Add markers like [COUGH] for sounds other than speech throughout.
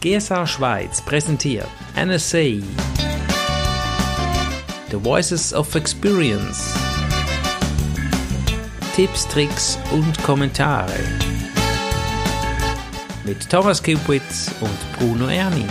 GSA Schweiz präsentiert NSA The Voices of Experience. Tipps, Tricks und Kommentare. Mit Thomas Kupitz und Bruno Erni.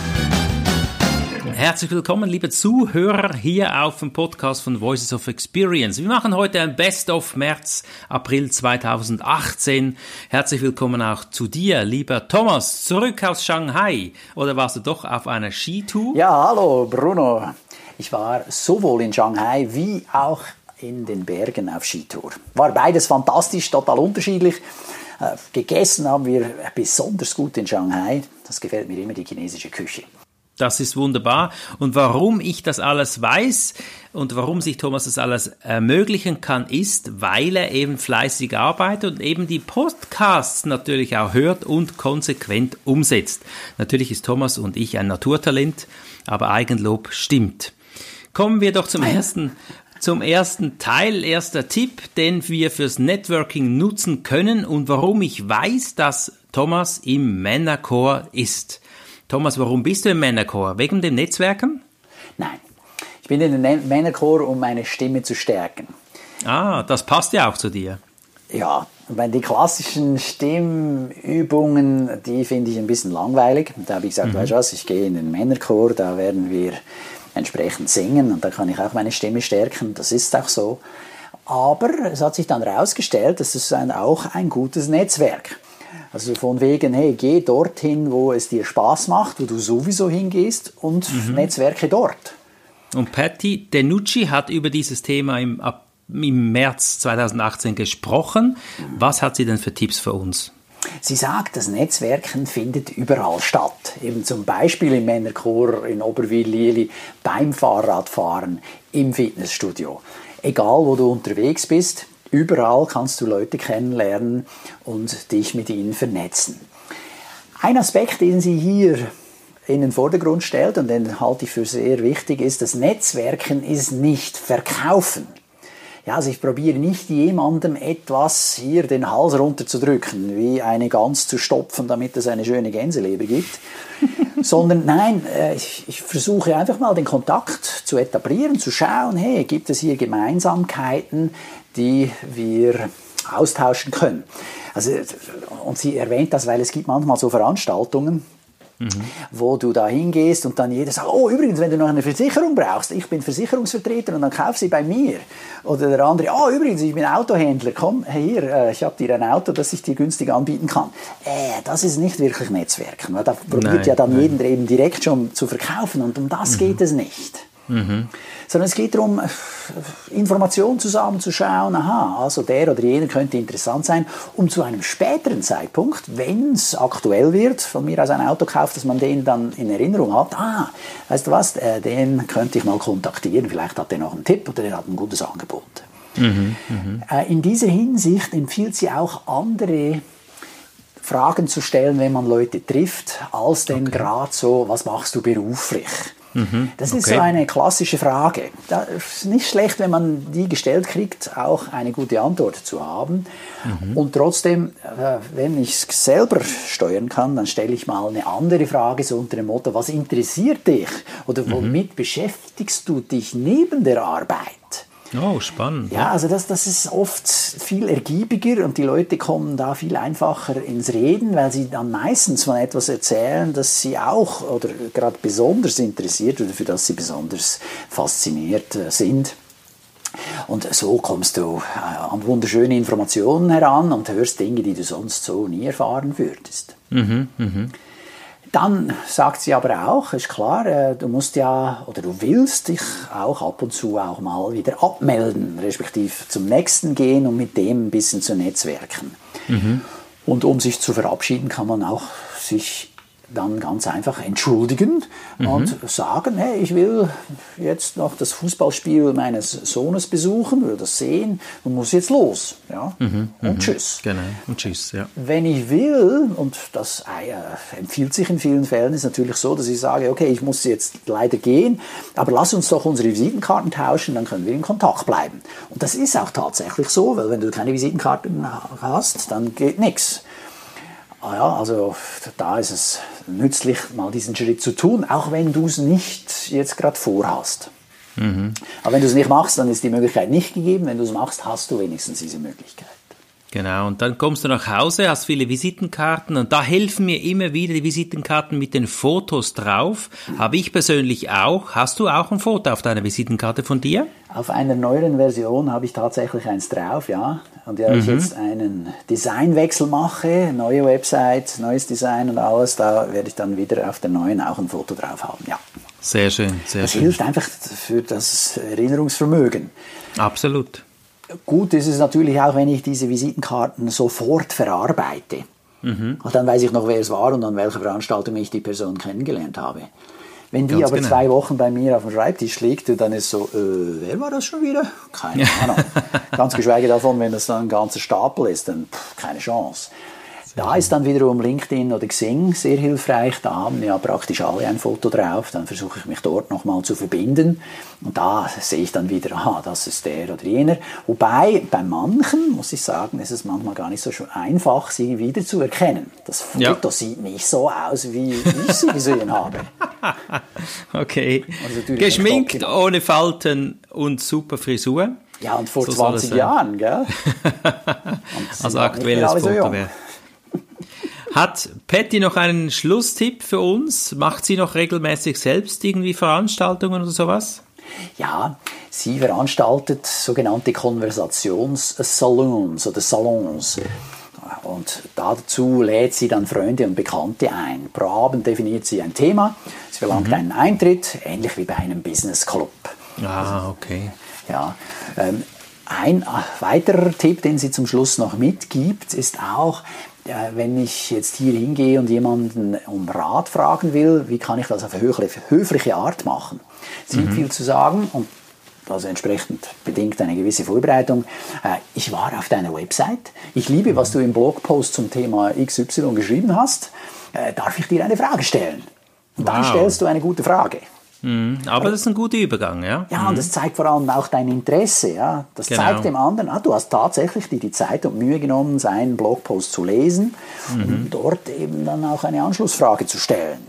Herzlich willkommen, liebe Zuhörer, hier auf dem Podcast von Voices of Experience. Wir machen heute ein Best-of März, April 2018. Herzlich willkommen auch zu dir, lieber Thomas, zurück aus Shanghai. Oder warst du doch auf einer Skitour? Ja, hallo Bruno. Ich war sowohl in Shanghai wie auch in den Bergen auf Skitour. War beides fantastisch, total unterschiedlich. Äh, gegessen haben wir besonders gut in Shanghai. Das gefällt mir immer, die chinesische Küche. Das ist wunderbar. Und warum ich das alles weiß und warum sich Thomas das alles ermöglichen kann, ist, weil er eben fleißig arbeitet und eben die Podcasts natürlich auch hört und konsequent umsetzt. Natürlich ist Thomas und ich ein Naturtalent, aber Eigenlob stimmt. Kommen wir doch zum ersten zum ersten Teil, erster Tipp, den wir fürs Networking nutzen können und warum ich weiß, dass Thomas im Männerchor ist. Thomas, warum bist du im Männerchor? Wegen den Netzwerken? Nein, ich bin in den Männerchor, um meine Stimme zu stärken. Ah, das passt ja auch zu dir. Ja, weil die klassischen Stimmübungen, die finde ich ein bisschen langweilig. Da habe ich gesagt, mhm. weißt du was, ich gehe in den Männerchor, da werden wir entsprechend singen und da kann ich auch meine Stimme stärken. Das ist auch so. Aber es hat sich dann herausgestellt, dass es auch ein gutes Netzwerk ist. Also von wegen, hey, geh dorthin, wo es dir Spaß macht, wo du sowieso hingehst und mhm. Netzwerke dort. Und Patty Denucci hat über dieses Thema im, im März 2018 gesprochen. Was hat sie denn für Tipps für uns? Sie sagt, das Netzwerken findet überall statt. Eben zum Beispiel im Männerchor in Oberwil-Lili, beim Fahrradfahren, im Fitnessstudio. Egal, wo du unterwegs bist, Überall kannst du Leute kennenlernen und dich mit ihnen vernetzen. Ein Aspekt, den sie hier in den Vordergrund stellt und den halte ich für sehr wichtig, ist, das Netzwerken ist nicht verkaufen. Ja, also ich probiere nicht jemandem etwas hier den Hals runterzudrücken, wie eine Gans zu stopfen, damit es eine schöne Gänseleber gibt, [LAUGHS] sondern nein, äh, ich, ich, versuche einfach mal den Kontakt zu etablieren, zu schauen, hey, gibt es hier Gemeinsamkeiten, die wir austauschen können. Also, und sie erwähnt das, weil es gibt manchmal so Veranstaltungen, Mhm. wo du da hingehst und dann jeder sagt, oh übrigens, wenn du noch eine Versicherung brauchst, ich bin Versicherungsvertreter und dann kauf sie bei mir. Oder der andere, oh übrigens, ich bin Autohändler, komm hier, äh, ich habe dir ein Auto, das ich dir günstig anbieten kann. Äh, das ist nicht wirklich Netzwerken, weil da probiert nein, ja dann nein. jeden eben direkt schon zu verkaufen und um das mhm. geht es nicht. Mhm sondern es geht darum, Informationen zusammenzuschauen, aha, also der oder jener könnte interessant sein, um zu einem späteren Zeitpunkt, wenn es aktuell wird, von mir aus ein Auto kauft, dass man den dann in Erinnerung hat, ah, weißt du was, äh, den könnte ich mal kontaktieren, vielleicht hat der noch einen Tipp oder der hat ein gutes Angebot. Mhm, mh. Äh, in dieser Hinsicht empfiehlt sie auch andere Fragen zu stellen, wenn man Leute trifft, als denn okay. gerade so, was machst du beruflich? Mhm, das ist okay. so eine klassische Frage. Das ist nicht schlecht, wenn man die gestellt kriegt, auch eine gute Antwort zu haben. Mhm. Und trotzdem, äh, wenn ich es selber steuern kann, dann stelle ich mal eine andere Frage, so unter dem Motto, was interessiert dich oder mhm. womit mhm. beschäftigst du dich neben der Arbeit? Oh, spannend. Ja, also das, das ist oft viel ergiebiger und die Leute kommen da viel einfacher ins Reden, weil sie dann meistens von etwas erzählen, das sie auch oder gerade besonders interessiert oder für das sie besonders fasziniert äh, sind. Und so kommst du äh, an wunderschöne Informationen heran und hörst Dinge, die du sonst so nie erfahren würdest. Mhm, mhm. Dann sagt sie aber auch, ist klar, äh, du musst ja oder du willst dich auch ab und zu auch mal wieder abmelden, respektive zum nächsten gehen und mit dem ein bisschen zu netzwerken. Mhm. Und um sich zu verabschieden, kann man auch sich dann ganz einfach entschuldigen mhm. und sagen, hey, ich will jetzt noch das Fußballspiel meines Sohnes besuchen, will das sehen und muss jetzt los. Ja? Mhm. Und mhm. tschüss. Genau, und tschüss, ja. Wenn ich will, und das äh, empfiehlt sich in vielen Fällen, ist natürlich so, dass ich sage, okay, ich muss jetzt leider gehen, aber lass uns doch unsere Visitenkarten tauschen, dann können wir in Kontakt bleiben. Und das ist auch tatsächlich so, weil wenn du keine Visitenkarten hast, dann geht nichts. Ah ja, also da ist es nützlich, mal diesen Schritt zu tun, auch wenn du es nicht jetzt gerade vorhast. Mhm. Aber wenn du es nicht machst, dann ist die Möglichkeit nicht gegeben. Wenn du es machst, hast du wenigstens diese Möglichkeit. Genau, und dann kommst du nach Hause, hast viele Visitenkarten und da helfen mir immer wieder die Visitenkarten mit den Fotos drauf. Habe ich persönlich auch. Hast du auch ein Foto auf deiner Visitenkarte von dir? Auf einer neueren Version habe ich tatsächlich eins drauf, ja. Und ja, mhm. ich jetzt einen Designwechsel mache, neue Website, neues Design und alles, da werde ich dann wieder auf der neuen auch ein Foto drauf haben, ja. Sehr schön, sehr das schön. Das hilft einfach für das Erinnerungsvermögen. Absolut. Gut ist es natürlich auch, wenn ich diese Visitenkarten sofort verarbeite. Mhm. dann weiß ich noch, wer es war und an welcher Veranstaltung ich die Person kennengelernt habe. Wenn die Ganz aber genau. zwei Wochen bei mir auf dem Schreibtisch liegt, dann ist so, äh, wer war das schon wieder? Keine Ahnung. Ganz geschweige davon, wenn das dann ein ganzer Stapel ist, dann pff, keine Chance. Da ist dann wiederum LinkedIn oder Xing sehr hilfreich. Da haben ja praktisch alle ein Foto drauf. Dann versuche ich mich dort nochmal zu verbinden. Und da sehe ich dann wieder, aha, das ist der oder jener. Wobei bei manchen, muss ich sagen, ist es manchmal gar nicht so einfach, sie wieder zu erkennen. Das Foto ja. sieht nicht so aus, wie ich sie gesehen habe. [LAUGHS] Okay. Also Geschminkt, ohne Falten und super Frisur. Ja, und vor so 20 Jahren, gell? [LAUGHS] also aktuelles Foto wäre. Hat Patty noch einen Schlusstipp für uns? Macht sie noch regelmäßig selbst irgendwie Veranstaltungen oder sowas? Ja, sie veranstaltet sogenannte Konversationssalons oder Salons. Und dazu lädt sie dann Freunde und Bekannte ein. Pro Abend definiert sie ein Thema. Sie verlangt mhm. einen Eintritt, ähnlich wie bei einem Business Club. Ah, okay. Ja, ähm, ein weiterer Tipp, den sie zum Schluss noch mitgibt, ist auch, wenn ich jetzt hier hingehe und jemanden um Rat fragen will, wie kann ich das auf eine höfliche Art machen? Es gibt mhm. viel zu sagen und also entsprechend bedingt eine gewisse Vorbereitung. Äh, ich war auf deiner Website. Ich liebe, was du im Blogpost zum Thema XY geschrieben hast. Äh, darf ich dir eine Frage stellen? Und dann wow. stellst du eine gute Frage. Mhm, aber das ist ein guter Übergang, ja. Ja, und mhm. das zeigt vor allem auch dein Interesse, ja. Das genau. zeigt dem anderen, ah, du hast tatsächlich dir die Zeit und Mühe genommen, seinen Blogpost zu lesen mhm. und dort eben dann auch eine Anschlussfrage zu stellen.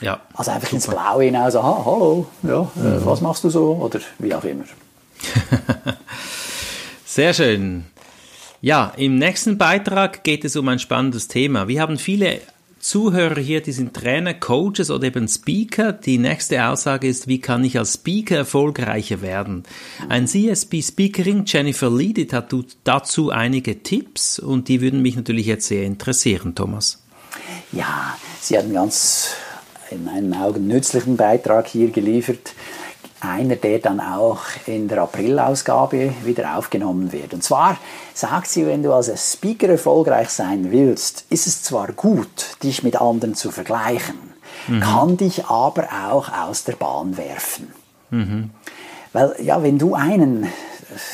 Ja. Also einfach super. ins Blaue hinaus, aha, hallo, ja, äh, mhm. was machst du so oder wie auch immer. [LAUGHS] Sehr schön. Ja, im nächsten Beitrag geht es um ein spannendes Thema. Wir haben viele Zuhörer hier, die sind Trainer, Coaches oder eben Speaker. Die nächste Aussage ist, wie kann ich als Speaker erfolgreicher werden? Ein CSP-Speakerin, Jennifer Leedit, hat dazu einige Tipps und die würden mich natürlich jetzt sehr interessieren, Thomas. Ja, sie hat einen ganz in meinen Augen nützlichen Beitrag hier geliefert einer, der dann auch in der April-Ausgabe wieder aufgenommen wird. Und zwar sagt sie, wenn du als Speaker erfolgreich sein willst, ist es zwar gut, dich mit anderen zu vergleichen, mhm. kann dich aber auch aus der Bahn werfen. Mhm. Weil, ja, wenn du einen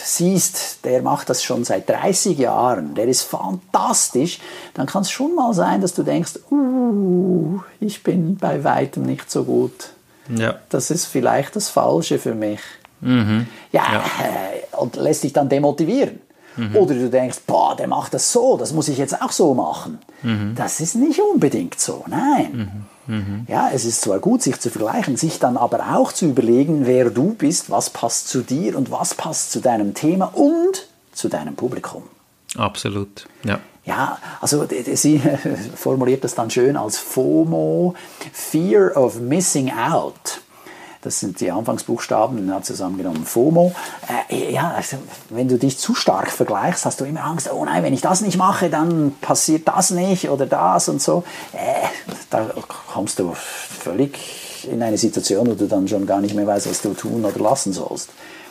siehst, der macht das schon seit 30 Jahren, der ist fantastisch, dann kann es schon mal sein, dass du denkst, uh, ich bin bei weitem nicht so gut ja. Das ist vielleicht das Falsche für mich. Mhm. Ja, ja. Äh, und lässt dich dann demotivieren. Mhm. Oder du denkst, boah, der macht das so, das muss ich jetzt auch so machen. Mhm. Das ist nicht unbedingt so, nein. Mhm. mhm. Ja, es ist zwar gut, sich zu vergleichen, sich dann aber auch zu überlegen, wer du bist, was passt zu dir und was passt zu deinem Thema und zu deinem Publikum. Absolut, ja. Ja, also sie [LAUGHS] formuliert das dann schön als FOMO, Fear of Missing Out. Das sind die Anfangsbuchstaben, hat zusammengenommen FOMO. Äh, ja, also, wenn du dich zu stark vergleichst, hast du immer Angst, oh nein, wenn ich das nicht mache, dann passiert das nicht oder das und so. Äh, da kommst du völlig in eine Situation, wo du dann schon gar nicht mehr weißt, was du tun oder lassen sollst.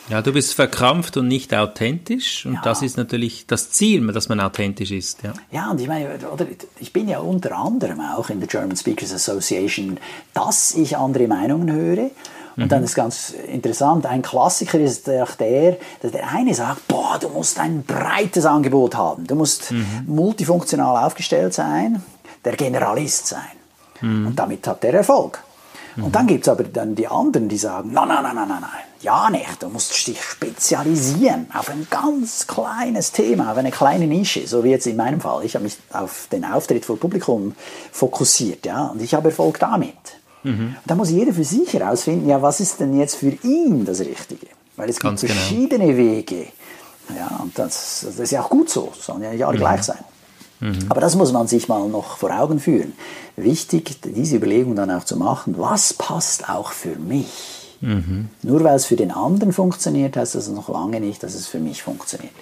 Ja, du bist verkrampft und nicht authentisch und ja. das ist natürlich das Ziel, dass man authentisch ist. Ja, ja und ich meine, oder, ich bin ja unter anderem auch in der German Speakers Association, dass ich andere Meinungen höre. Und mhm. dann ist ganz interessant, ein Klassiker ist auch der, dass der eine sagt, boah, du musst ein breites Angebot haben, du musst mhm. multifunktional aufgestellt sein, der Generalist sein. Mhm. Und damit hat er Erfolg. Und dann gibt es aber dann die anderen, die sagen, nein, nein, nein, nein, nein, Ja, nicht. Du musst dich spezialisieren auf ein ganz kleines Thema, auf eine kleine Nische, so wie jetzt in meinem Fall. Ich habe mich auf den Auftritt vor Publikum fokussiert, ja, und ich habe Erfolg damit. Mhm. Da muss jeder für sich herausfinden, ja, was ist denn jetzt für ihn das Richtige? Weil es gibt genau. verschiedene genau. Wege. Ja, und das, das, ist ja auch gut so, sollen ja nicht alle mhm. gleich sein. Mhm. Aber das muss man sich mal noch vor Augen führen. Wichtig, diese Überlegung dann auch zu machen, was passt auch für mich? Mhm. Nur weil es für den anderen funktioniert, heißt das noch lange nicht, dass es für mich funktioniert.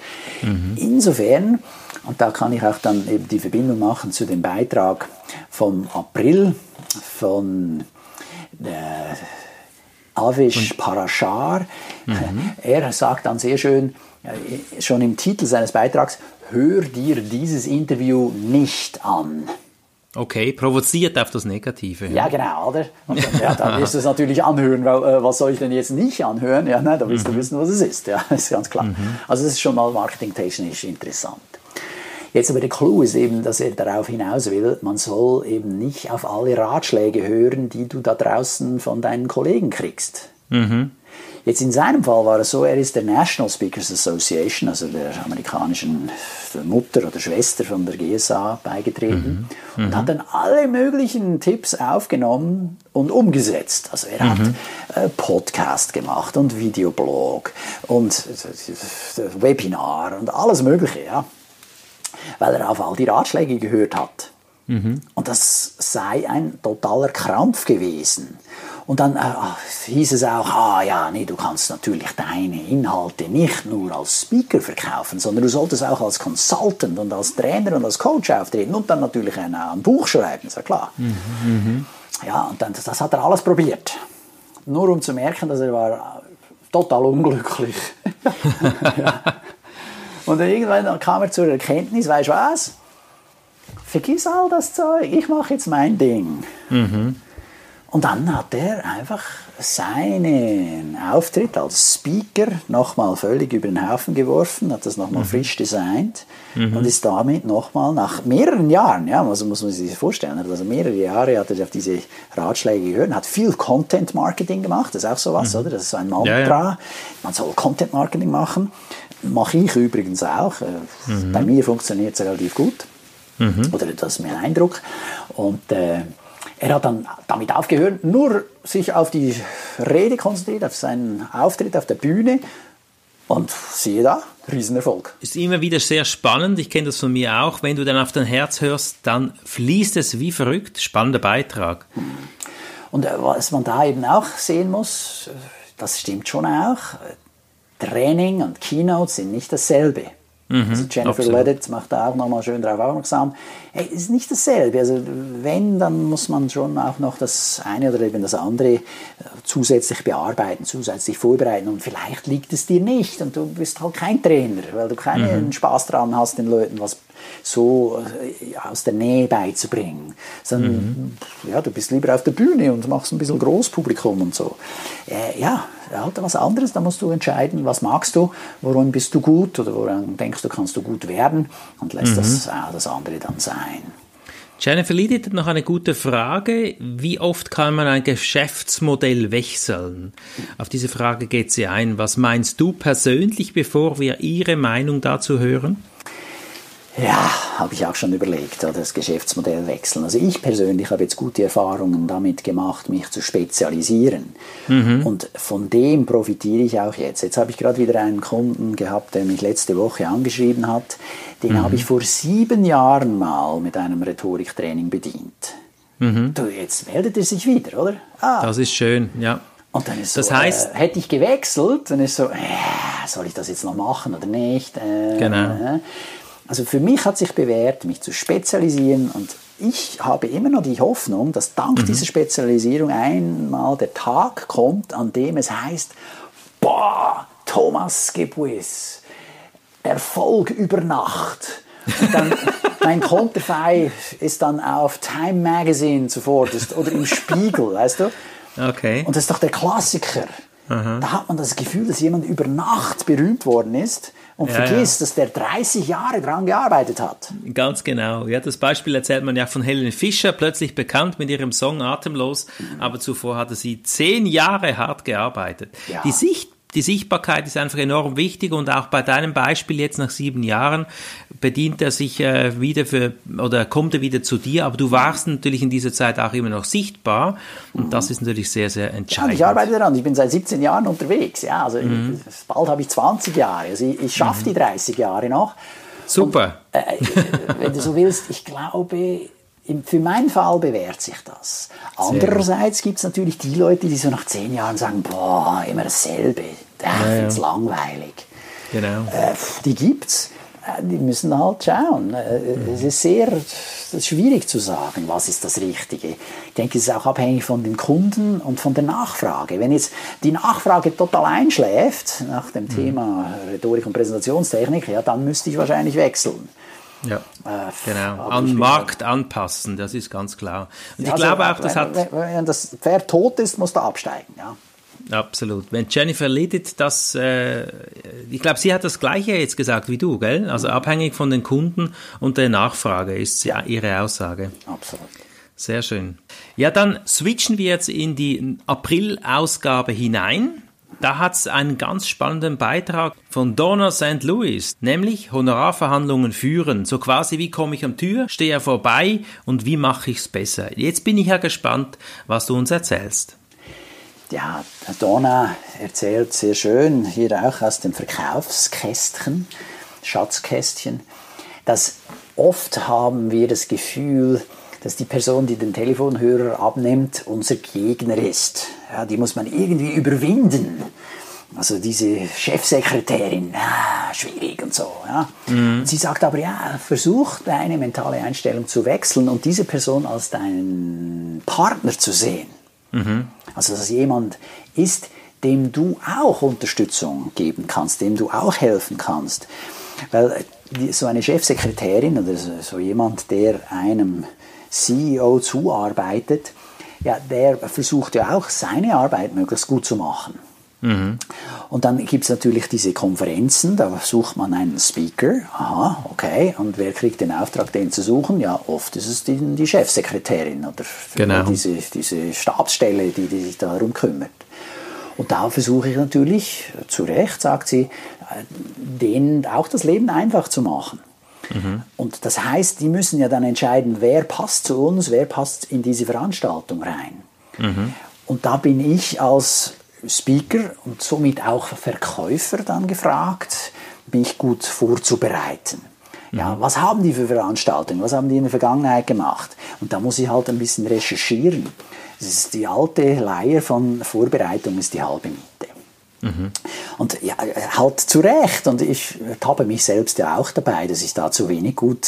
Mhm. Insofern, und da kann ich auch dann eben die Verbindung machen zu dem Beitrag vom April von äh, Avish Parashar. Mhm. Er sagt dann sehr schön, äh, schon im Titel seines Beitrags, hör dir dieses Interview nicht an. Okay, provoziert auf das Negative. Ja, genau, oder? Und dann, ja, dann wirst du es natürlich anhören, weil äh, was soll ich denn jetzt nicht anhören? Ja, nein, da willst mhm. du wissen, was es ist. Ja, [LAUGHS] das ist ganz klar. Mhm. Also das ist schon mal marketingtechnisch interessant. Jetzt aber der Clou ist eben, dass er darauf hinaus will, man soll eben nicht auf alle Ratschläge hören, die du da draußen von deinen Kollegen kriegst. Mhm. Jetzt in seinem Fall war es so, er ist der National Speakers Association, also der amerikanischen Mutter oder Schwester von der GSA beigetreten mhm. und mhm. hat dann alle möglichen Tipps aufgenommen und umgesetzt. Also er mhm. hat äh, Podcast gemacht und Videoblog und äh, Webinar und alles Mögliche, ja, weil er auf all die Ratschläge gehört hat. Mhm. Und das sei ein totaler Krampf gewesen. Und dann äh, hieß es auch, ah ja, nee, du kannst natürlich deine Inhalte nicht nur als Speaker verkaufen, sondern du solltest auch als Consultant und als Trainer und als Coach auftreten und dann natürlich ein, ein Buch schreiben, ist ja klar. Mhm, mhm. Ja, und dann, das hat er alles probiert. Nur um zu merken, dass er war total unglücklich. ja. [LAUGHS] Und dann irgendwann kam er zur Erkenntnis, weißt du was? Vergiss all das Zeug, ich mache jetzt mein Ding. Mhm. Und dann hat er einfach seinen Auftritt als Speaker nochmal völlig über den Haufen geworfen, hat das nochmal mhm. frisch designt mhm. und ist damit nochmal nach mehreren Jahren, ja, also muss man sich das vorstellen, also mehrere Jahre hat er auf diese Ratschläge gehört, hat viel Content Marketing gemacht, das ist auch sowas, mhm. oder? Das ist so ein Mantra, ja, ja. man soll Content Marketing machen, mache ich übrigens auch, äh, mhm. bei mir funktioniert es relativ gut, mhm. oder das ist mein Eindruck und äh, er hat dann damit aufgehört, nur sich auf die Rede konzentriert, auf seinen Auftritt auf der Bühne. Und siehe da, Riesenerfolg. Ist immer wieder sehr spannend. Ich kenne das von mir auch. Wenn du dann auf dein Herz hörst, dann fließt es wie verrückt. Spannender Beitrag. Und äh, was man da eben auch sehen muss, das stimmt schon auch. Training und Keynote sind nicht dasselbe. Mhm, also Jennifer Leddett macht da auch nochmal schön darauf aufmerksam. Hey, es ist nicht dasselbe. Also wenn, dann muss man schon auch noch das eine oder eben das andere äh, zusätzlich bearbeiten, zusätzlich vorbereiten. Und vielleicht liegt es dir nicht und du bist halt kein Trainer, weil du keinen mhm. Spaß daran hast, den Leuten was so äh, aus der Nähe beizubringen. Sondern mhm. ja, du bist lieber auf der Bühne und machst ein bisschen Großpublikum und so. Äh, ja, halt was anderes. Da musst du entscheiden, was magst du, woran bist du gut oder woran denkst du, kannst du gut werden und lässt mhm. das, äh, das andere dann sein. Jennifer Lidit hat noch eine gute Frage. Wie oft kann man ein Geschäftsmodell wechseln? Auf diese Frage geht sie ein. Was meinst du persönlich, bevor wir Ihre Meinung dazu hören? Ja, habe ich auch schon überlegt, das Geschäftsmodell wechseln. Also ich persönlich habe jetzt gute Erfahrungen damit gemacht, mich zu spezialisieren. Mhm. Und von dem profitiere ich auch jetzt. Jetzt habe ich gerade wieder einen Kunden gehabt, der mich letzte Woche angeschrieben hat. Den mhm. habe ich vor sieben Jahren mal mit einem Rhetoriktraining bedient. Mhm. Du, jetzt meldet er sich wieder, oder? Ah. Das ist schön, ja. Und dann ist so, das heißt, äh, hätte ich gewechselt, dann ist so, äh, soll ich das jetzt noch machen oder nicht? Äh, genau. Also für mich hat sich bewährt, mich zu spezialisieren und ich habe immer noch die Hoffnung, dass dank mhm. dieser Spezialisierung einmal der Tag kommt, an dem es heißt, boah, Thomas Gebuis, Erfolg über Nacht. Und dann, [LAUGHS] mein Konterfei ist dann auf Time Magazine zuvorderst oder im Spiegel, weißt du? Okay. Und das ist doch der Klassiker. Mhm. Da hat man das Gefühl, dass jemand über Nacht berühmt worden ist und ja, vergisst, ja. dass der 30 Jahre dran gearbeitet hat. Ganz genau. Ja, das Beispiel erzählt man ja von Helen Fischer, plötzlich bekannt mit ihrem Song Atemlos, mhm. aber zuvor hatte sie zehn Jahre hart gearbeitet. Ja. Die Sicht die Sichtbarkeit ist einfach enorm wichtig und auch bei deinem Beispiel jetzt nach sieben Jahren bedient er sich äh, wieder für oder kommt er wieder zu dir, aber du warst natürlich in dieser Zeit auch immer noch sichtbar und mhm. das ist natürlich sehr, sehr entscheidend. Ja, ich arbeite daran, ich bin seit 17 Jahren unterwegs, ja, also mhm. ich, bald habe ich 20 Jahre, also ich, ich schaffe mhm. die 30 Jahre noch. Super. Und, äh, wenn du so willst, ich glaube, für meinen Fall bewährt sich das. Andererseits gibt es natürlich die Leute, die so nach zehn Jahren sagen, boah, immer dasselbe, ich ja, finde es langweilig. Genau. Äh, die gibt's. Äh, die müssen halt schauen. Äh, mhm. Es ist sehr ist schwierig zu sagen, was ist das Richtige. Ich denke, es ist auch abhängig von den Kunden und von der Nachfrage. Wenn jetzt die Nachfrage total einschläft nach dem mhm. Thema Rhetorik und Präsentationstechnik, ja, dann müsste ich wahrscheinlich wechseln. Ja, äh, genau. An Markt anpassen, das ist ganz klar. Und ja, ich glaube also, auch, das wenn, hat... Wenn das Pferd tot ist, muss da absteigen, ja. Absolut. Wenn Jennifer Lidit das, äh, ich glaube, sie hat das Gleiche jetzt gesagt wie du, gell? Also abhängig von den Kunden und der Nachfrage ist ja ihre Aussage. Absolut. Sehr schön. Ja, dann switchen wir jetzt in die April-Ausgabe hinein. Da hat es einen ganz spannenden Beitrag von Donna St. Louis, nämlich Honorarverhandlungen führen. So quasi, wie komme ich am Tür, stehe ja vorbei und wie mache ich es besser. Jetzt bin ich ja gespannt, was du uns erzählst. Ja, Donna erzählt sehr schön, hier auch aus dem Verkaufskästchen, Schatzkästchen, dass oft haben wir das Gefühl, dass die Person, die den Telefonhörer abnimmt, unser Gegner ist. Ja, die muss man irgendwie überwinden. Also diese Chefsekretärin, ah, schwierig und so. Ja. Mhm. sie sagt aber, ja, versuch deine mentale Einstellung zu wechseln und diese Person als deinen Partner zu sehen. Mhm. Also dass jemand ist, dem du auch Unterstützung geben kannst, dem du auch helfen kannst. Weil so eine Chefsekretärin oder so jemand, der einem CEO zuarbeitet, ja, der versucht ja auch seine Arbeit möglichst gut zu machen. Mhm. Und dann gibt es natürlich diese Konferenzen, da sucht man einen Speaker. Aha, okay. Und wer kriegt den Auftrag, den zu suchen? Ja, oft ist es die, die Chefsekretärin oder genau. diese, diese Stabsstelle, die, die sich darum kümmert. Und da versuche ich natürlich, zu Recht, sagt sie, äh, denen auch das Leben einfach zu machen. Mhm. Und das heißt, die müssen ja dann entscheiden, wer passt zu uns, wer passt in diese Veranstaltung rein. Mhm. Und da bin ich als Speaker und somit auch Verkäufer dann gefragt, mich gut vorzubereiten. Ja, was haben die für Veranstaltungen? Was haben die in der Vergangenheit gemacht? Und da muss ich halt ein bisschen recherchieren. Das ist die alte Leier von Vorbereitung ist die halbe Miete. Mhm. Und ja, halt zu Recht. Und ich tappe mich selbst ja auch dabei, dass ich da zu wenig gut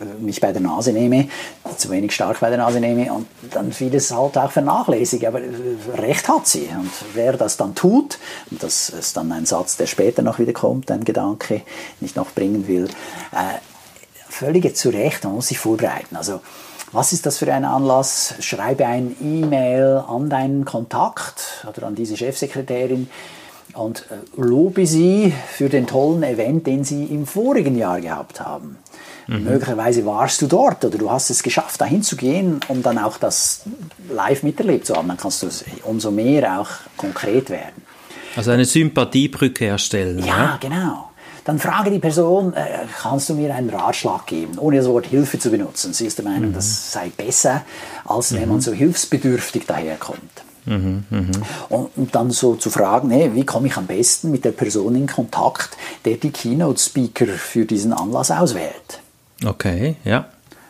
äh, mich bei der Nase nehme, zu wenig stark bei der Nase nehme und dann vieles halt auch vernachlässige. Aber äh, Recht hat sie. Und wer das dann tut, und das ist dann ein Satz, der später noch wieder kommt, ein Gedanke, den ich noch bringen will, äh, völlig zu Recht, man muss sich vorbereiten. Also, was ist das für ein Anlass? Schreibe ein E-Mail an deinen Kontakt oder an diese Chefsekretärin und äh, lobe sie für den tollen Event, den sie im vorigen Jahr gehabt haben. Mhm. Möglicherweise warst du dort oder du hast es geschafft, dahin zu gehen, um dann auch das live miterlebt zu haben. Dann kannst du umso mehr auch konkret werden. Also eine Sympathiebrücke erstellen. Ja, ja? genau. Dann frage die Person, äh, kannst du mir einen Ratschlag geben, ohne das Wort Hilfe zu benutzen. Sie ist der Meinung, mhm. das sei besser, als wenn mhm. man so hilfsbedürftig daherkommt. Mhm, mh. und, und, dann so zu fragen, hey, wie komme ich am besten mit der Person in Kontakt, der die Keynote-Speaker für diesen Anlass auswählt. Okay, ja.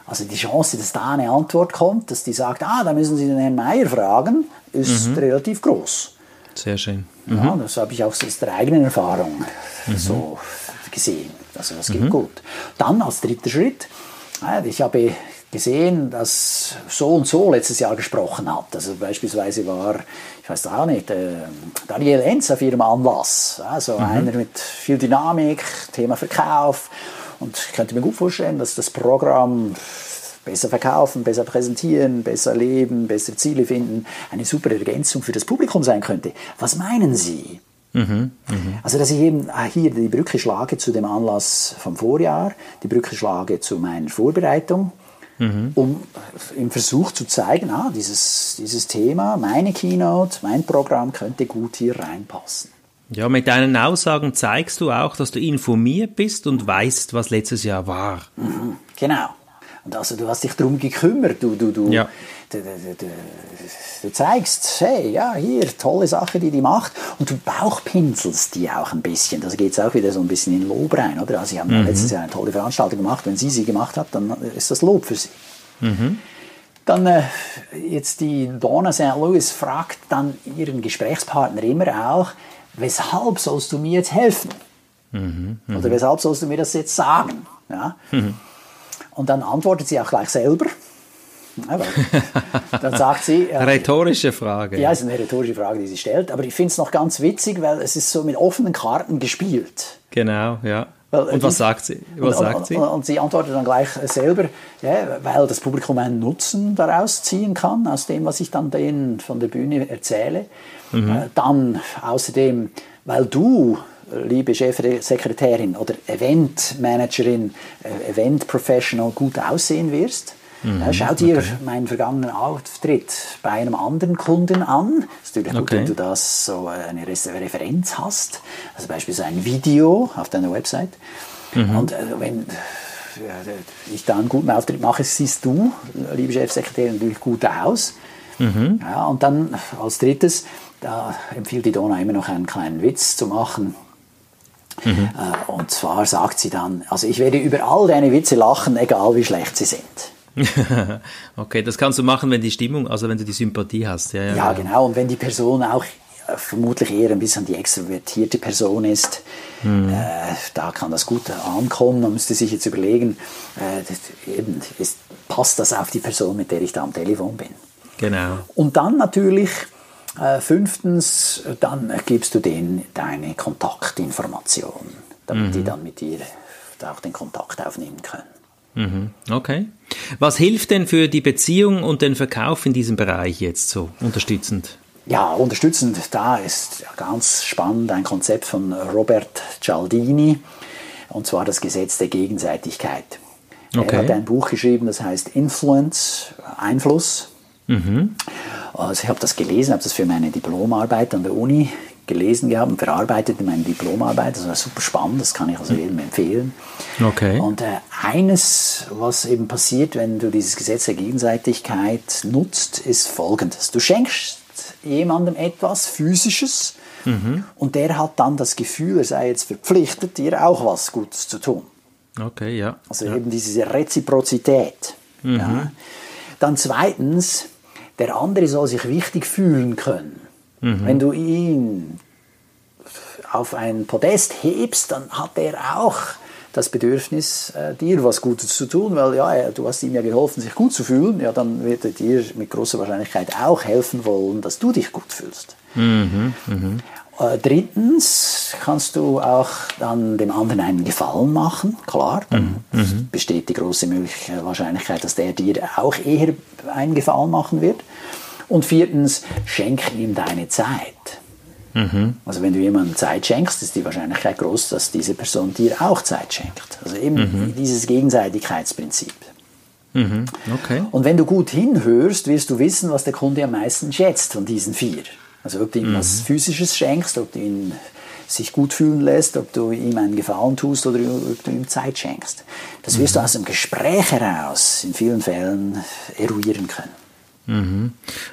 Also die Chance, dass da eine Antwort kommt, dass die sagt, ah, da müssen Sie den Herrn Meier fragen, ist mhm. relativ groß. Sehr schön. Mhm. Ja, das habe ich auch aus der eigenen Erfahrung mhm. so gesehen. Also das geht mhm. gut. Dann als dritter Schritt, ich habe gesehen, dass so und so letztes Jahr gesprochen hat. Also beispielsweise war, ich weiß auch nicht, äh, Daniel Enz auf ihrem Anlass. Also mhm. einer mit viel Dynamik, Thema Verkauf. Und ich könnte mir gut vorstellen, dass das Programm besser verkaufen, besser präsentieren, besser leben, bessere Ziele finden, eine super Ergänzung für das Publikum sein könnte. Was meinen Sie? Mhm, mh. Also, dass ich eben hier die Brücke schlage zu dem Anlass vom Vorjahr, die Brücke schlage zu meiner Vorbereitung, mhm. um im Versuch zu zeigen, ah, dieses, dieses Thema, meine Keynote, mein Programm könnte gut hier reinpassen. Ja, mit deinen Aussagen zeigst du auch, dass du informiert bist und weißt, was letztes Jahr war. Mhm, genau. Also du hast dich darum gekümmert, du, du, du, ja. du, du, du, zeigst, hey, ja, hier, tolle Sache, die die macht. Und du bauchpinselst die auch ein bisschen. Das geht auch wieder so ein bisschen in Lob rein, oder? Also sie haben mhm. letztes Jahr eine tolle Veranstaltung gemacht. Wenn sie sie gemacht hat, dann ist das Lob für sie. Mhm. Dann äh, jetzt die Donna St. Louis fragt dann ihren Gesprächspartner immer auch, weshalb sollst du mir jetzt helfen? Mhm, mh. Oder weshalb sollst du mir das jetzt sagen? Ja? Und dann antwortet sie auch gleich selber. [LAUGHS] Dann sagt sie. Äh, rhetorische Frage. Ja, es ist eine rhetorische Frage, die sie stellt. Aber ich finde es noch ganz witzig, weil es ist so mit offenen Karten gespielt. Genau, ja. Weil, und was sagt sie? Was und, sagt sie? Und, und, sie antwortet dann gleich selber, ja, weil das Publikum einen Nutzen daraus ziehen kann, aus dem, was ich dann denen von der Bühne erzähle. Mhm. Äh, dann außerdem, weil du, liebe Chefsekretärin oder Eventmanagerin, äh, Event Professional, gut aussehen wirst. Mhm, schau dir okay. meinen vergangenen Auftritt bei einem anderen Kunden an. Es ist natürlich gut, okay. wenn du das so eine Referenz hast. Also beispielsweise ein Video auf deiner Website. Mhm. Und äh, wenn ich da einen guten Auftritt mache, siehst du, liebe Chefsekretärin, natürlich gut aus. Mhm. Ja, und dann als drittes, da empfiehlt die Donna immer noch einen kleinen Witz zu machen. Mhm. Äh, und zwar sagt sie dann, also ich werde über all deine Witze lachen, egal wie schlecht sie sind. [LAUGHS] okay, das kannst du machen, wenn die Stimmung, also wenn du die Sympathie hast. Ja, ja, ja genau. Und wenn die Person auch äh, vermutlich eher ein bisschen die extrovertierte Person ist, mhm. äh, da kann das gut ankommen. Man müsste sich jetzt überlegen, äh, eben, ist, passt das auf die Person, mit der ich da am Telefon bin. Genau. Und dann natürlich fünftens, dann gibst du denen deine Kontaktinformationen, damit mhm. die dann mit dir auch den Kontakt aufnehmen können. Mhm. Okay. Was hilft denn für die Beziehung und den Verkauf in diesem Bereich jetzt so unterstützend? Ja, unterstützend, da ist ganz spannend ein Konzept von Robert Cialdini, und zwar das Gesetz der Gegenseitigkeit. Okay. Er hat ein Buch geschrieben, das heißt Influence, Einfluss. Mhm. Also ich habe das gelesen, habe das für meine Diplomarbeit an der Uni gelesen gehabt und verarbeitet in meiner Diplomarbeit. Das war super spannend, das kann ich also jedem empfehlen. Okay. Und äh, eines, was eben passiert, wenn du dieses Gesetz der Gegenseitigkeit nutzt, ist folgendes. Du schenkst jemandem etwas Physisches mhm. und der hat dann das Gefühl, er sei jetzt verpflichtet, dir auch was Gutes zu tun. Okay, ja. Also ja. eben diese Reziprozität. Mhm. Ja. Dann zweitens, der andere soll sich wichtig fühlen können. Mhm. Wenn du ihn auf ein Podest hebst, dann hat er auch das Bedürfnis, äh, dir was Gutes zu tun, weil ja, du hast ihm ja geholfen, sich gut zu fühlen, ja, dann wird er dir mit großer Wahrscheinlichkeit auch helfen wollen, dass du dich gut fühlst. Mhm, mh. Äh, drittens kannst du auch dann dem anderen einen Gefallen machen, klar, dann mhm, mhm. besteht die große Wahrscheinlichkeit, dass der dir auch eher einen Gefallen machen wird. Und viertens, schenk ihm deine Zeit. Mhm. Also wenn du jemandem Zeit schenkst, ist die Wahrscheinlichkeit groß, dass diese Person dir auch Zeit schenkt. Also eben mhm. dieses Gegenseitigkeitsprinzip. Mhm. Okay. Und wenn du gut hinhörst, wirst du wissen, was der Kunde am meisten schätzt von diesen vier. Also ob du ihm was mhm. Physisches schenkst, ob du ihn sich gut fühlen lässt, ob du ihm einen Gefallen tust oder ob du ihm Zeit schenkst. Das wirst du mhm. aus dem Gespräch heraus in vielen Fällen eruieren können. Mhm.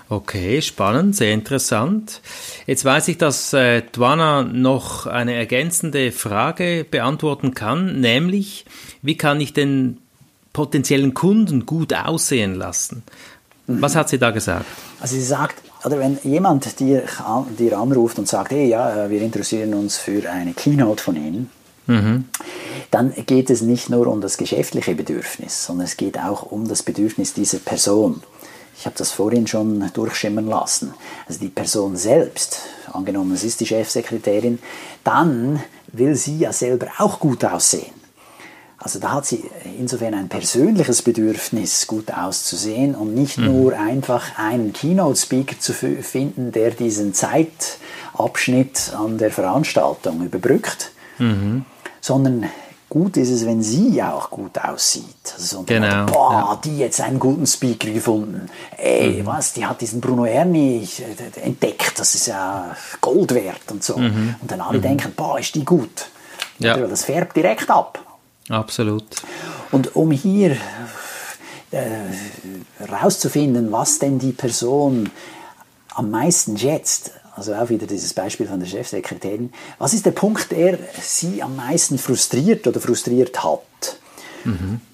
Okay, spannend, sehr interessant. Jetzt weiß ich, dass äh, Dwana noch eine ergänzende Frage beantworten kann, nämlich, wie kann ich den potenziellen Kunden gut aussehen lassen? Was hat sie da gesagt? Also sie sagt, oder wenn jemand dir, dir anruft und sagt, hey, ja, äh, wir interessieren uns für eine Keynote von Ihnen, mhm. dann geht es nicht nur um das geschäftliche Bedürfnis, sondern es geht auch um das Bedürfnis dieser Person. Ich habe das vorhin schon durchschimmern lassen. Also die Person selbst, angenommen es ist die Chefsekretärin, dann will sie ja selber auch gut aussehen. Also da hat sie insofern ein persönliches Bedürfnis, gut auszusehen und nicht mhm. nur einfach einen Keynote-Speaker zu finden, der diesen Zeit Abschnitt an der Veranstaltung überbrückt, sondern gut ist es, wenn sie auch gut aussieht. Also so Genau, boah, ja. die jetzt einen guten Speaker gefunden. Ey, Mhm. was, die hat diesen Bruno Erni äh, entdeckt, das ist ja Gold wert und so. Und dann alle denken, boah, ist die gut. Mhm. Ja. Das färbt direkt ab. Absolut. Und um hier äh, rauszufinden, was denn die Person am meisten schätzt, also auch wieder dieses Beispiel von der Chefsekretärin, was ist der Punkt, der sie am meisten frustriert oder frustriert hat?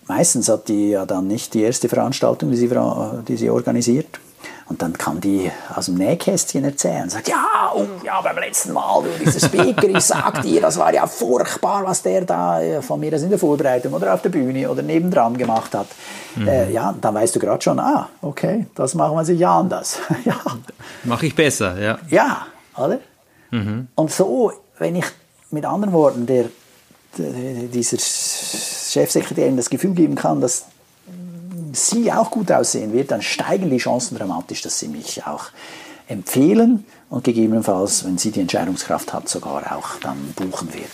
Meistens hat die ja dann nicht die erste Veranstaltung, die sie, die sie organisiert. Und dann kann die aus dem Nähkästchen erzählen. Sagt, ja, oh, ja, beim letzten Mal, du, dieser Speaker, ich sag dir, das war ja furchtbar, was der da äh, von mir das in der Vorbereitung oder auf der Bühne oder nebendran gemacht hat. Äh, ja, dann weißt du gerade schon, ah, okay, das machen wir sicher anders. [LAUGHS] ja, Mache ich besser, ja. ja, oder? Und so, wenn ich mit anderen Worten der, der, dieser Chefsekretärin das Gefühl geben kann, dass sie auch gut aussehen wird, dann steigen die Chancen dramatisch, dass sie mich auch empfehlen und gegebenenfalls, wenn sie die Entscheidungskraft hat, sogar auch dann buchen wird.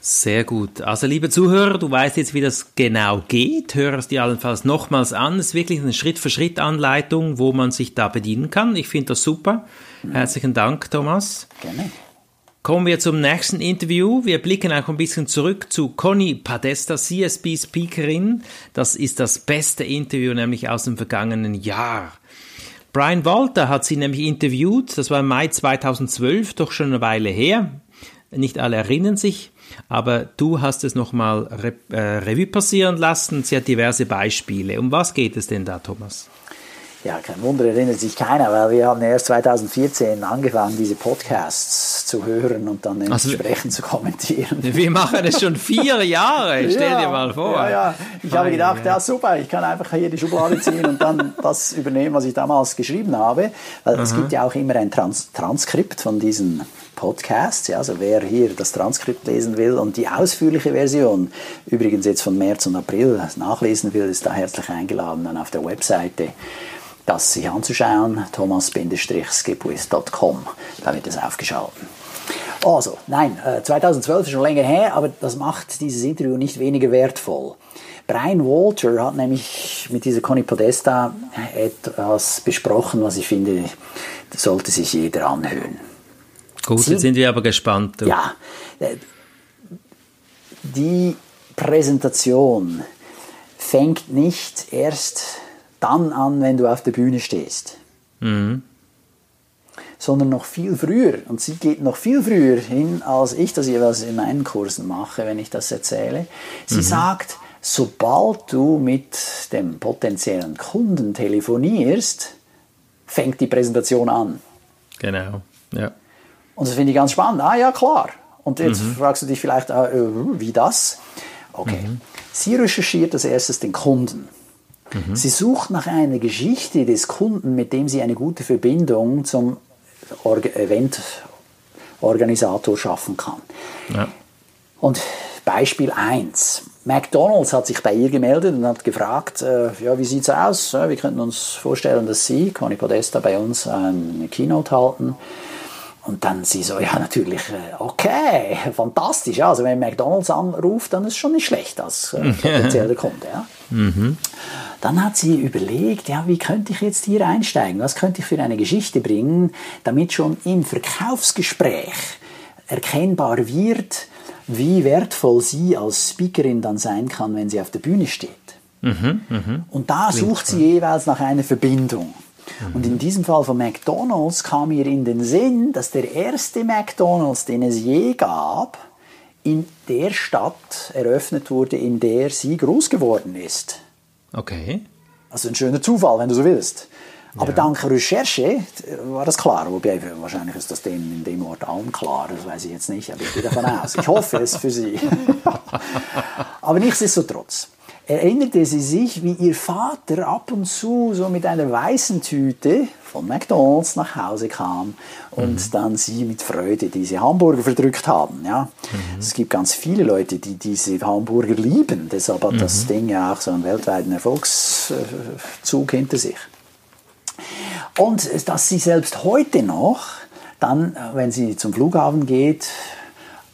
Sehr gut. Also, liebe Zuhörer, du weißt jetzt, wie das genau geht. Hör es dir allenfalls nochmals an. Es ist wirklich eine Schritt-für-Schritt-Anleitung, wo man sich da bedienen kann. Ich finde das super. Herzlichen Dank, Thomas. Gerne. Kommen wir zum nächsten Interview. Wir blicken auch ein bisschen zurück zu Conny Padesta, CSB-Speakerin. Das ist das beste Interview nämlich aus dem vergangenen Jahr. Brian Walter hat sie nämlich interviewt, das war im Mai 2012, doch schon eine Weile her. Nicht alle erinnern sich, aber du hast es nochmal Re äh, Revue passieren lassen. Sie hat diverse Beispiele. Um was geht es denn da, Thomas? Ja, kein Wunder, erinnert sich keiner, weil wir haben erst 2014 angefangen, diese Podcasts zu hören und dann Also- entsprechend zu kommentieren. [LAUGHS] Wir machen es schon vier Jahre, stell ja, dir mal vor. Ja, ja. Ich habe gedacht, ja super, ich kann einfach hier die Schublade ziehen und dann das übernehmen, was ich damals geschrieben habe. Weil es gibt ja auch immer ein Trans Transkript von diesen Podcasts. Ja, also wer hier das Transkript lesen will und die ausführliche Version, übrigens jetzt von März und April, nachlesen will, ist da herzlich eingeladen dann auf der Webseite das sich anzuschauen, thomas-skipwith.com. Da wird es aufgeschalten. Also, nein, äh, 2012 ist schon länger her, aber das macht dieses Interview nicht weniger wertvoll. Brian Walter hat nämlich mit dieser Conny Podesta etwas besprochen, was ich finde, sollte sich jeder anhören. Gut, jetzt sind wir aber gespannt. Du. Ja, äh, die Präsentation fängt nicht erst dann an, wenn du auf der Bühne stehst, sondern noch viel früher. Und sie geht noch viel früher hin, als ich das jeweils in meinen Kursen mache, wenn ich das erzähle. Sie sagt, sobald du mit dem potenziellen Kunden telefonierst, fängt die Präsentation an. Genau. Ja. Und das finde ich ganz spannend. Ah ja, klar. Und jetzt fragst du dich vielleicht, ah, äh, wie das? Okay. Sie recherchiert als erstes den Kunden. Sie sucht nach einer Geschichte des Kunden, mit dem sie eine gute Verbindung zum Org Eventorganisator schaffen kann. Ja. Und Beispiel 1. McDonald's hat sich bei ihr gemeldet und hat gefragt, äh, ja, wie sieht's aus? Ja, wir könnten uns vorstellen, dass Sie, Conny Podesta, bei uns eine Keynote halten. Und dann sie so, ja, natürlich, äh, okay, fantastisch. Also wenn McDonald's anruft, dann ist es schon nicht schlecht als äh, [LAUGHS] potenzieller Kunde. Ja. Dann hat sie überlegt, ja, wie könnte ich jetzt hier einsteigen? Was könnte ich für eine Geschichte bringen, damit schon im Verkaufsgespräch erkennbar wird, wie wertvoll sie als Speakerin dann sein kann, wenn sie auf der Bühne steht. Und da sucht sie jeweils nach einer Verbindung. Und in diesem Fall von McDonald's kam ihr in den Sinn, dass der erste McDonald's, den es je gab, in der Stadt eröffnet wurde, in der sie groß geworden ist. Okay. Also ein schöner Zufall, wenn du so willst. Aber dank Recherche äh, war das klar. Wobei, wahrscheinlich ist das dem, in dem Ort allen klar, das weiß ich jetzt nicht, aber ich gehe davon aus. Ich hoffe es für sie. [LAUGHS] aber nichtsdestotrotz erinnerte sie sich, wie ihr Vater ab und zu so mit einer weißen Tüte von McDonalds nach Hause kam und dann sie mit Freude diese Hamburger verdrückt haben. Ja? Es gibt ganz viele Leute, die diese Hamburger lieben. Deshalb hat das Ding ja auch so einen weltweiten Erfolgszug hinter sich. Und dass sie selbst heute noch dann, wenn sie zum Flughafen geht,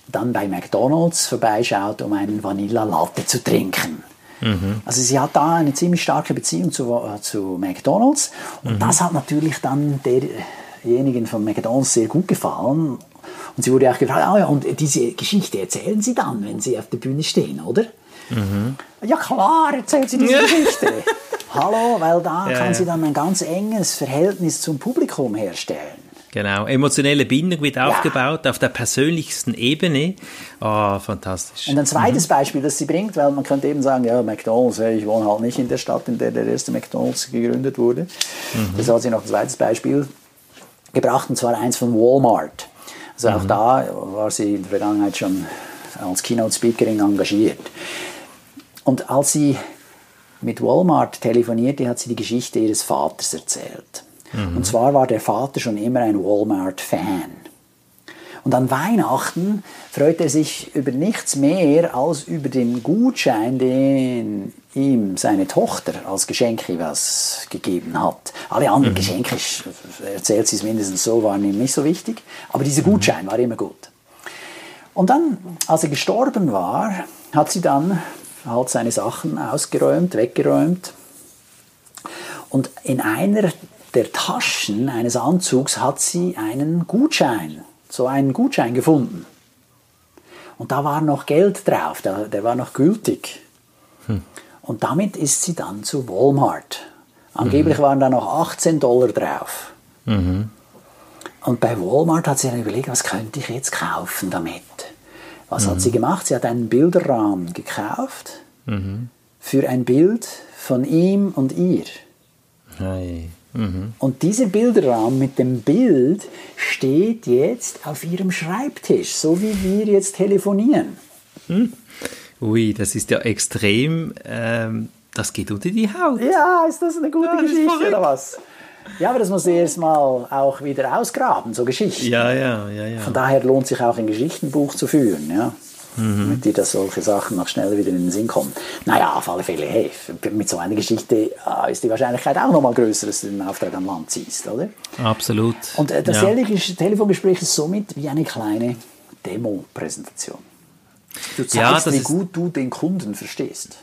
dann bei McDonald's vorbeischaut, um einen Vanilla Latte zu trinken. Mhm. Also sie hat da eine ziemlich starke Beziehung zu, äh, zu McDonald's und mhm. das hat natürlich dann derjenigen von McDonald's sehr gut gefallen und sie wurde auch gefragt, ah ja, und diese Geschichte erzählen Sie dann, wenn Sie auf der Bühne stehen, oder? Mhm. Ja klar, erzählt sie diese Geschichte. [LAUGHS] Hallo, weil da ja, kann sie dann ein ganz enges Verhältnis zum Publikum herstellen. Genau, emotionelle Bindung wird ja. aufgebaut auf der persönlichsten Ebene. Oh, fantastisch. Und ein zweites mhm. Beispiel, das sie bringt, weil man könnte eben sagen, ja, McDonalds, ich wohne halt nicht in der Stadt, in der der erste McDonalds gegründet wurde. Mhm. Das hat sie noch ein zweites Beispiel gebracht, und zwar eins von Walmart. Also mhm. auch da war sie in der Vergangenheit schon als Keynote-Speakerin engagiert. Und als sie mit Walmart telefonierte, hat sie die Geschichte ihres Vaters erzählt. Mhm. Und zwar war der Vater schon immer ein Walmart-Fan. Und an Weihnachten freut er sich über nichts mehr als über den Gutschein, den ihm seine Tochter als Geschenk was gegeben hat. Alle anderen mhm. Geschenke, erzählt sie es mindestens so, waren ihm nicht so wichtig, aber dieser mhm. Gutschein war immer gut. Und dann, als er gestorben war, hat sie dann halt seine Sachen ausgeräumt, weggeräumt. Und in einer der Taschen eines Anzugs hat sie einen Gutschein, so einen Gutschein gefunden. Und da war noch Geld drauf, der, der war noch gültig. Hm. Und damit ist sie dann zu Walmart. Angeblich mhm. waren da noch 18 Dollar drauf. Mhm. Und bei Walmart hat sie dann überlegt, was könnte ich jetzt kaufen damit? Was mhm. hat sie gemacht? Sie hat einen Bilderrahmen gekauft mhm. für ein Bild von ihm und ihr. Hey. Mhm. Und dieser Bilderrahmen mit dem Bild steht jetzt auf ihrem Schreibtisch, so wie wir jetzt telefonieren. Mhm. Ui, das ist ja extrem, ähm, das geht unter die Haut. Ja, ist das eine gute ja, Geschichte oder was? Ja, aber das muss erst mal auch wieder ausgraben, so Geschichten. Ja, ja, ja, ja. Von daher lohnt sich auch ein Geschichtenbuch zu führen, ja. Mhm. Dir das solche Sachen noch schneller wieder in den Sinn kommen. Naja, auf alle Fälle, hey, mit so einer Geschichte äh, ist die Wahrscheinlichkeit auch noch mal größer, dass du den Auftrag an Land ziehst, oder? Absolut. Und äh, das ja. Telefongespräch ist somit wie eine kleine Demo-Präsentation. Du zeigst, ja, wie gut du den Kunden verstehst.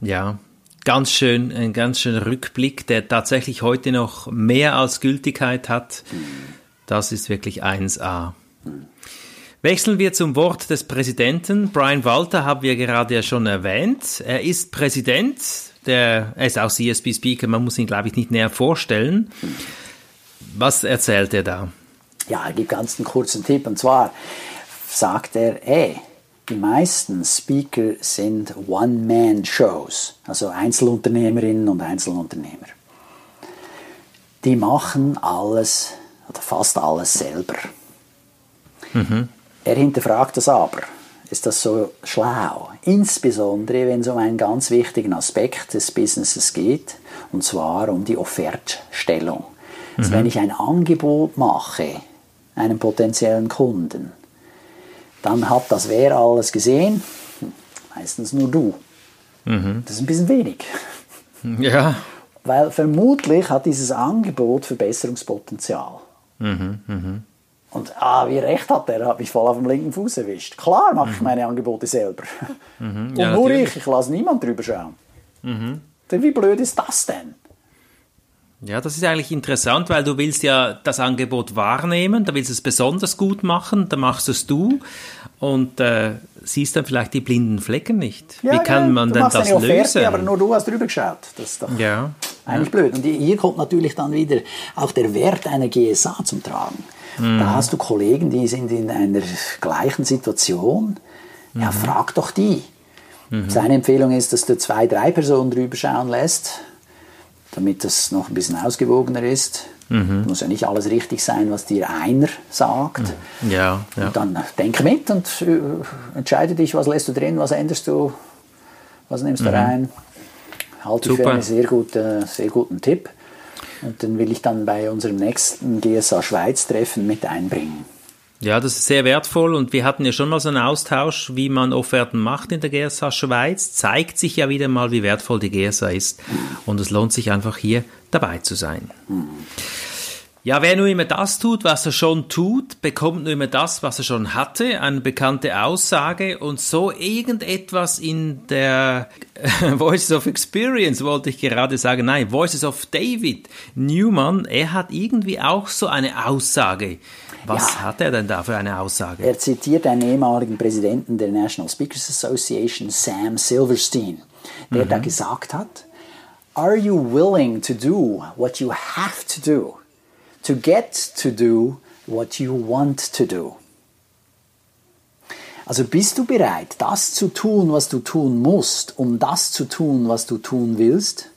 Ja, ganz schön, ein ganz schöner Rückblick, der tatsächlich heute noch mehr als Gültigkeit hat. Das ist wirklich 1A. Wechseln wir zum Wort des Präsidenten. Brian Walter haben wir gerade ja schon erwähnt. Er ist Präsident, der, er ist auch CSB-Speaker, man muss ihn, glaube ich, nicht näher vorstellen. Was erzählt er da? Ja, er gibt ganz einen kurzen Tipp. Und zwar sagt er, ey, die meisten Speaker sind One-Man-Shows, also Einzelunternehmerinnen und Einzelunternehmer. Die machen alles oder fast alles selber. Mhm. Er hinterfragt das aber. Ist das so schlau? Insbesondere, wenn es um einen ganz wichtigen Aspekt des Businesses geht, und zwar um die Offertstellung. Also mhm. wenn ich ein Angebot mache, einem potenziellen Kunden, dann hat das wer alles gesehen? Meistens nur du. Mhm. Das ist ein bisschen wenig. Ja. Weil vermutlich hat dieses Angebot Verbesserungspotenzial. Mhm, mhm. Und ah, wie recht hat er, hat mich voll auf dem linken Fuß erwischt. Klar mache ich mhm. meine Angebote selber. [LAUGHS] Mhm. Ja, Und nur natürlich. ich, ich lasse niemand drüber schauen. Mhm. Denn wie blöd ist das denn? Ja, das ist eigentlich interessant, weil du willst ja das Angebot wahrnehmen, da willst du es besonders gut machen, da machst es du und äh, siehst dann vielleicht die blinden Flecken nicht. Ja, Wie kann ja, man denn das eine Offerte, lösen? Aber nur du hast drüber geschaut. Das ist doch ja, eigentlich blöd. Und hier kommt natürlich dann wieder auch der Wert einer GSA zum Tragen. Mhm. Da hast du Kollegen, die sind in einer gleichen Situation. Ja, mhm. frag doch die. Mhm. Seine Empfehlung ist, dass du zwei, drei Personen drüber schauen lässt damit das noch ein bisschen ausgewogener ist. Mhm. Muss ja nicht alles richtig sein, was dir einer sagt. Mhm. Ja, ja. Und dann denke mit und äh, entscheide dich, was lässt du drin, was änderst du, was nimmst du mhm. rein. Halte ich für einen sehr, guten, sehr guten Tipp. Und den will ich dann bei unserem nächsten GSA Schweiz-Treffen mit einbringen. Ja, das ist sehr wertvoll und wir hatten ja schon mal so einen Austausch, wie man Offerten macht in der GSA Schweiz. Zeigt sich ja wieder mal, wie wertvoll die GSA ist und es lohnt sich einfach hier dabei zu sein. Ja, wer nur immer das tut, was er schon tut, bekommt nur immer das, was er schon hatte. Eine bekannte Aussage und so irgendetwas in der [LAUGHS] Voices of Experience wollte ich gerade sagen. Nein, Voices of David Newman, er hat irgendwie auch so eine Aussage. Was ja. hat er denn da für eine Aussage? Er zitiert einen ehemaligen Präsidenten der National Speakers Association, Sam Silverstein, der mhm. da gesagt hat, Are you willing to do what you have to do? To get to do what you want to do. Also bist du bereit, das zu tun, was du tun musst, um das zu tun, was du tun willst?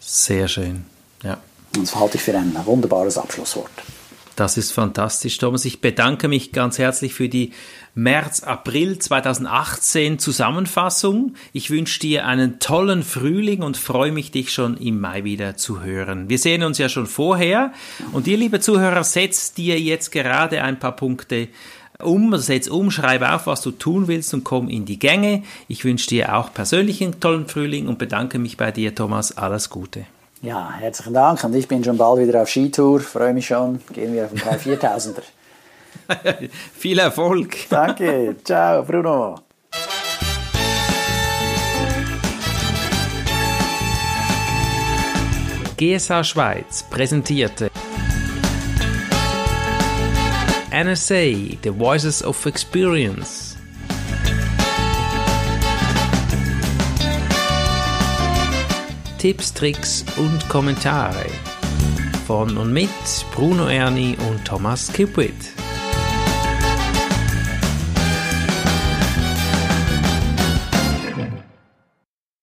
Sehr schön, ja. Und das halte ich für ein wunderbares Abschlusswort. Das ist fantastisch, Thomas. Ich bedanke mich ganz herzlich für die März-April 2018 Zusammenfassung. Ich wünsche dir einen tollen Frühling und freue mich, dich schon im Mai wieder zu hören. Wir sehen uns ja schon vorher. Und ihr, liebe Zuhörer, setzt dir jetzt gerade ein paar Punkte um, setz um, schreib auf, was du tun willst und komm in die Gänge. Ich wünsche dir auch persönlich einen tollen Frühling und bedanke mich bei dir, Thomas. Alles Gute. Ja, herzlichen Dank und ich bin schon bald wieder auf Skitour, freue mich schon. Gehen wir auf ein paar Viertausender. [LAUGHS] Viel Erfolg. Danke, ciao Bruno. GSA Schweiz präsentierte NSA, The Voices of Experience Tipps, Tricks und Kommentare. Von und mit Bruno Erni und Thomas Kipwit.